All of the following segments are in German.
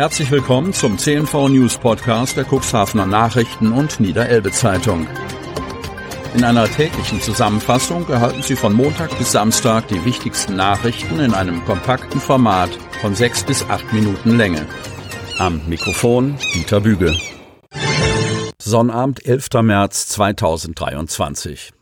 Herzlich willkommen zum CNV News Podcast der Cuxhavener Nachrichten und Niederelbe Zeitung. In einer täglichen Zusammenfassung erhalten Sie von Montag bis Samstag die wichtigsten Nachrichten in einem kompakten Format von sechs bis acht Minuten Länge. Am Mikrofon Dieter Büge. Sonnabend, 11. März 2023.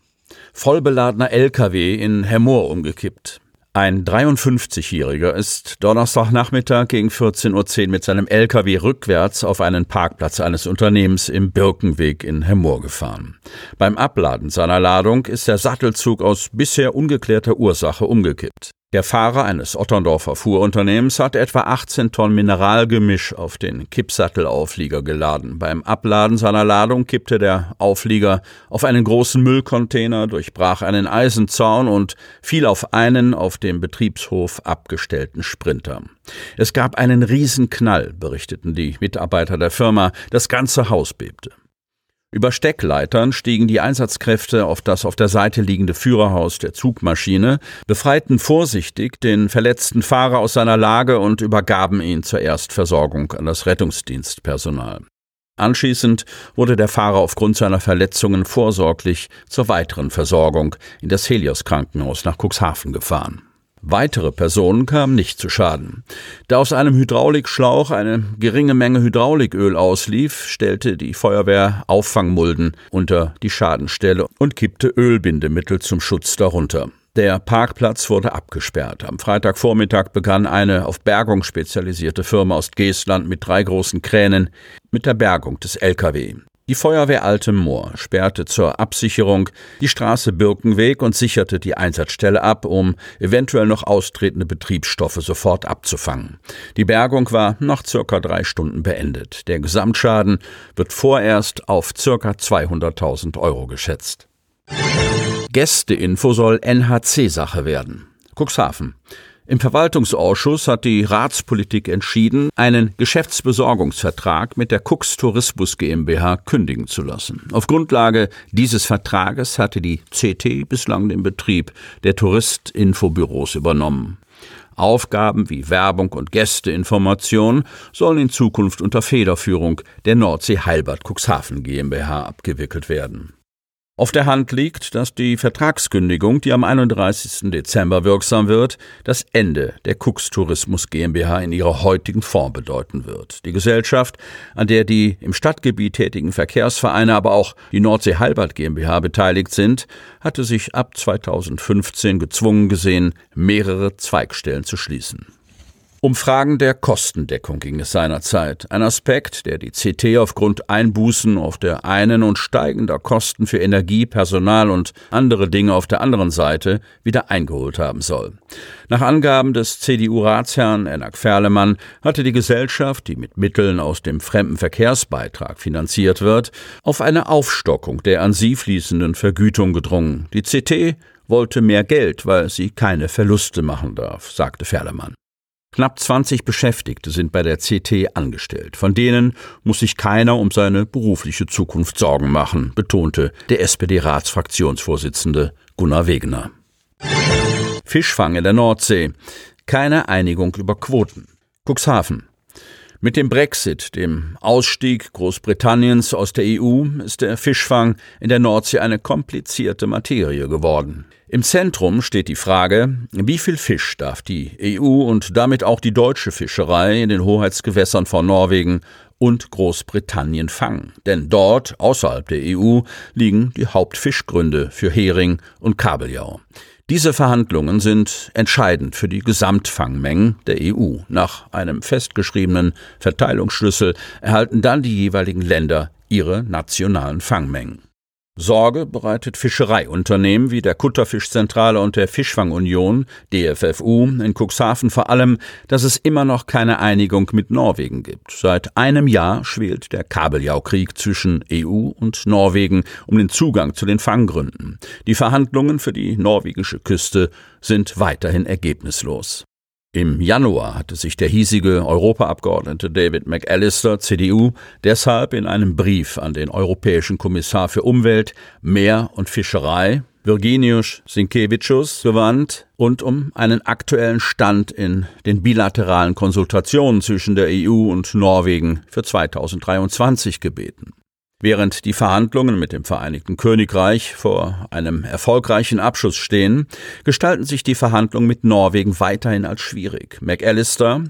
Vollbeladener LKW in Hemmoor umgekippt. Ein 53-Jähriger ist Donnerstagnachmittag gegen 14.10 Uhr mit seinem LKW rückwärts auf einen Parkplatz eines Unternehmens im Birkenweg in Hemmoor gefahren. Beim Abladen seiner Ladung ist der Sattelzug aus bisher ungeklärter Ursache umgekippt. Der Fahrer eines Otterndorfer Fuhrunternehmens hat etwa 18 Tonnen Mineralgemisch auf den Kippsattelauflieger geladen. Beim Abladen seiner Ladung kippte der Auflieger auf einen großen Müllcontainer, durchbrach einen Eisenzaun und fiel auf einen auf dem Betriebshof abgestellten Sprinter. Es gab einen Riesenknall, berichteten die Mitarbeiter der Firma. Das ganze Haus bebte. Über Steckleitern stiegen die Einsatzkräfte auf das auf der Seite liegende Führerhaus der Zugmaschine, befreiten vorsichtig den verletzten Fahrer aus seiner Lage und übergaben ihn zur Erstversorgung an das Rettungsdienstpersonal. Anschließend wurde der Fahrer aufgrund seiner Verletzungen vorsorglich zur weiteren Versorgung in das Helios Krankenhaus nach Cuxhaven gefahren. Weitere Personen kamen nicht zu Schaden. Da aus einem Hydraulikschlauch eine geringe Menge Hydrauliköl auslief, stellte die Feuerwehr Auffangmulden unter die Schadenstelle und kippte Ölbindemittel zum Schutz darunter. Der Parkplatz wurde abgesperrt. Am Freitagvormittag begann eine auf Bergung spezialisierte Firma aus Geestland mit drei großen Kränen mit der Bergung des LKW. Die Feuerwehr Altem Moor sperrte zur Absicherung die Straße Birkenweg und sicherte die Einsatzstelle ab, um eventuell noch austretende Betriebsstoffe sofort abzufangen. Die Bergung war nach circa drei Stunden beendet. Der Gesamtschaden wird vorerst auf circa 200.000 Euro geschätzt. Gästeinfo soll NHC-Sache werden. Cuxhaven. Im Verwaltungsausschuss hat die Ratspolitik entschieden, einen Geschäftsbesorgungsvertrag mit der Cux Tourismus GmbH kündigen zu lassen. Auf Grundlage dieses Vertrages hatte die CT bislang den Betrieb der Touristinfobüros übernommen. Aufgaben wie Werbung und Gästeinformation sollen in Zukunft unter Federführung der Nordsee Heilbad Cuxhaven GmbH abgewickelt werden. Auf der Hand liegt, dass die Vertragskündigung, die am 31. Dezember wirksam wird, das Ende der Cux Tourismus GmbH in ihrer heutigen Form bedeuten wird. Die Gesellschaft, an der die im Stadtgebiet tätigen Verkehrsvereine, aber auch die Nordsee Halbert GmbH beteiligt sind, hatte sich ab 2015 gezwungen gesehen, mehrere Zweigstellen zu schließen. Um Fragen der Kostendeckung ging es seinerzeit. Ein Aspekt, der die CT aufgrund Einbußen auf der einen und steigender Kosten für Energie, Personal und andere Dinge auf der anderen Seite wieder eingeholt haben soll. Nach Angaben des CDU-Ratsherrn Enak Ferlemann hatte die Gesellschaft, die mit Mitteln aus dem Fremdenverkehrsbeitrag finanziert wird, auf eine Aufstockung der an sie fließenden Vergütung gedrungen. Die CT wollte mehr Geld, weil sie keine Verluste machen darf, sagte Ferlemann. Knapp 20 Beschäftigte sind bei der CT angestellt. Von denen muss sich keiner um seine berufliche Zukunft Sorgen machen, betonte der SPD-Ratsfraktionsvorsitzende Gunnar Wegener. Fischfang in der Nordsee. Keine Einigung über Quoten. Cuxhaven. Mit dem Brexit, dem Ausstieg Großbritanniens aus der EU, ist der Fischfang in der Nordsee eine komplizierte Materie geworden. Im Zentrum steht die Frage, wie viel Fisch darf die EU und damit auch die deutsche Fischerei in den Hoheitsgewässern von Norwegen und Großbritannien fangen. Denn dort, außerhalb der EU, liegen die Hauptfischgründe für Hering und Kabeljau. Diese Verhandlungen sind entscheidend für die Gesamtfangmengen der EU. Nach einem festgeschriebenen Verteilungsschlüssel erhalten dann die jeweiligen Länder ihre nationalen Fangmengen. Sorge bereitet Fischereiunternehmen wie der Kutterfischzentrale und der Fischfangunion DFFU in Cuxhaven vor allem, dass es immer noch keine Einigung mit Norwegen gibt. Seit einem Jahr schwelt der Kabeljaukrieg zwischen EU und Norwegen um den Zugang zu den Fanggründen. Die Verhandlungen für die norwegische Küste sind weiterhin ergebnislos. Im Januar hatte sich der hiesige Europaabgeordnete David McAllister, CDU, deshalb in einem Brief an den Europäischen Kommissar für Umwelt, Meer und Fischerei Virginius Sinkevicius gewandt und um einen aktuellen Stand in den bilateralen Konsultationen zwischen der EU und Norwegen für 2023 gebeten. Während die Verhandlungen mit dem Vereinigten Königreich vor einem erfolgreichen Abschluss stehen, gestalten sich die Verhandlungen mit Norwegen weiterhin als schwierig. McAllister,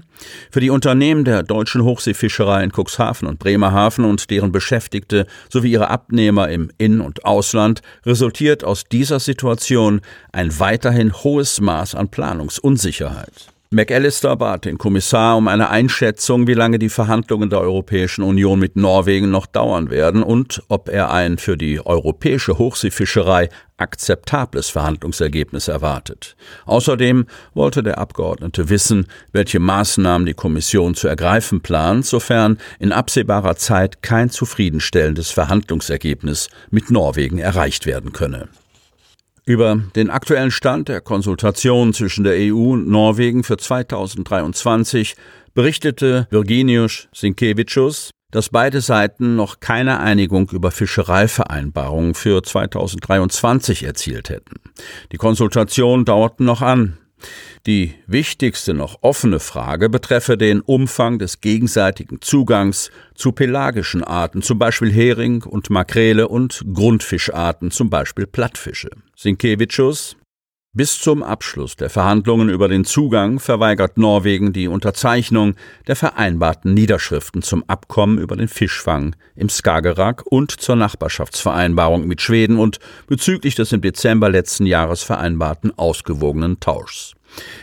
für die Unternehmen der deutschen Hochseefischerei in Cuxhaven und Bremerhaven und deren Beschäftigte sowie ihre Abnehmer im In- und Ausland resultiert aus dieser Situation ein weiterhin hohes Maß an Planungsunsicherheit. McAllister bat den Kommissar um eine Einschätzung, wie lange die Verhandlungen der Europäischen Union mit Norwegen noch dauern werden und ob er ein für die europäische Hochseefischerei akzeptables Verhandlungsergebnis erwartet. Außerdem wollte der Abgeordnete wissen, welche Maßnahmen die Kommission zu ergreifen plant, sofern in absehbarer Zeit kein zufriedenstellendes Verhandlungsergebnis mit Norwegen erreicht werden könne. Über den aktuellen Stand der Konsultation zwischen der EU und Norwegen für 2023 berichtete Virginius Sinkevicius, dass beide Seiten noch keine Einigung über Fischereivereinbarungen für 2023 erzielt hätten. Die Konsultationen dauerten noch an. Die wichtigste noch offene Frage betreffe den Umfang des gegenseitigen Zugangs zu pelagischen Arten, zum Beispiel Hering und Makrele und Grundfischarten, zum Beispiel Plattfische. Sinkevicius bis zum Abschluss der Verhandlungen über den Zugang verweigert Norwegen die Unterzeichnung der vereinbarten Niederschriften zum Abkommen über den Fischfang im Skagerrak und zur Nachbarschaftsvereinbarung mit Schweden und bezüglich des im Dezember letzten Jahres vereinbarten ausgewogenen Tauschs.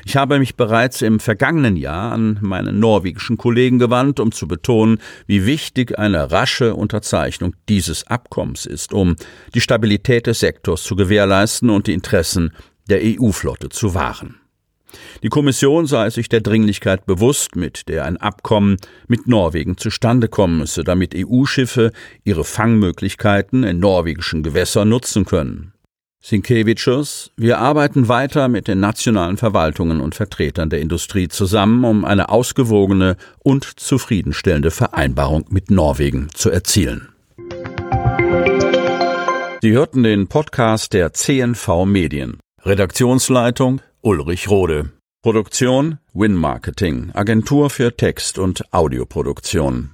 Ich habe mich bereits im vergangenen Jahr an meinen norwegischen Kollegen gewandt, um zu betonen, wie wichtig eine rasche Unterzeichnung dieses Abkommens ist, um die Stabilität des Sektors zu gewährleisten und die Interessen der EU-Flotte zu wahren. Die Kommission sei sich der Dringlichkeit bewusst, mit der ein Abkommen mit Norwegen zustande kommen müsse, damit EU-Schiffe ihre Fangmöglichkeiten in norwegischen Gewässern nutzen können. Sinkevicius, wir arbeiten weiter mit den nationalen Verwaltungen und Vertretern der Industrie zusammen, um eine ausgewogene und zufriedenstellende Vereinbarung mit Norwegen zu erzielen. Sie hörten den Podcast der CNV Medien. Redaktionsleitung Ulrich Rode. Produktion Win Marketing, Agentur für Text- und Audioproduktion.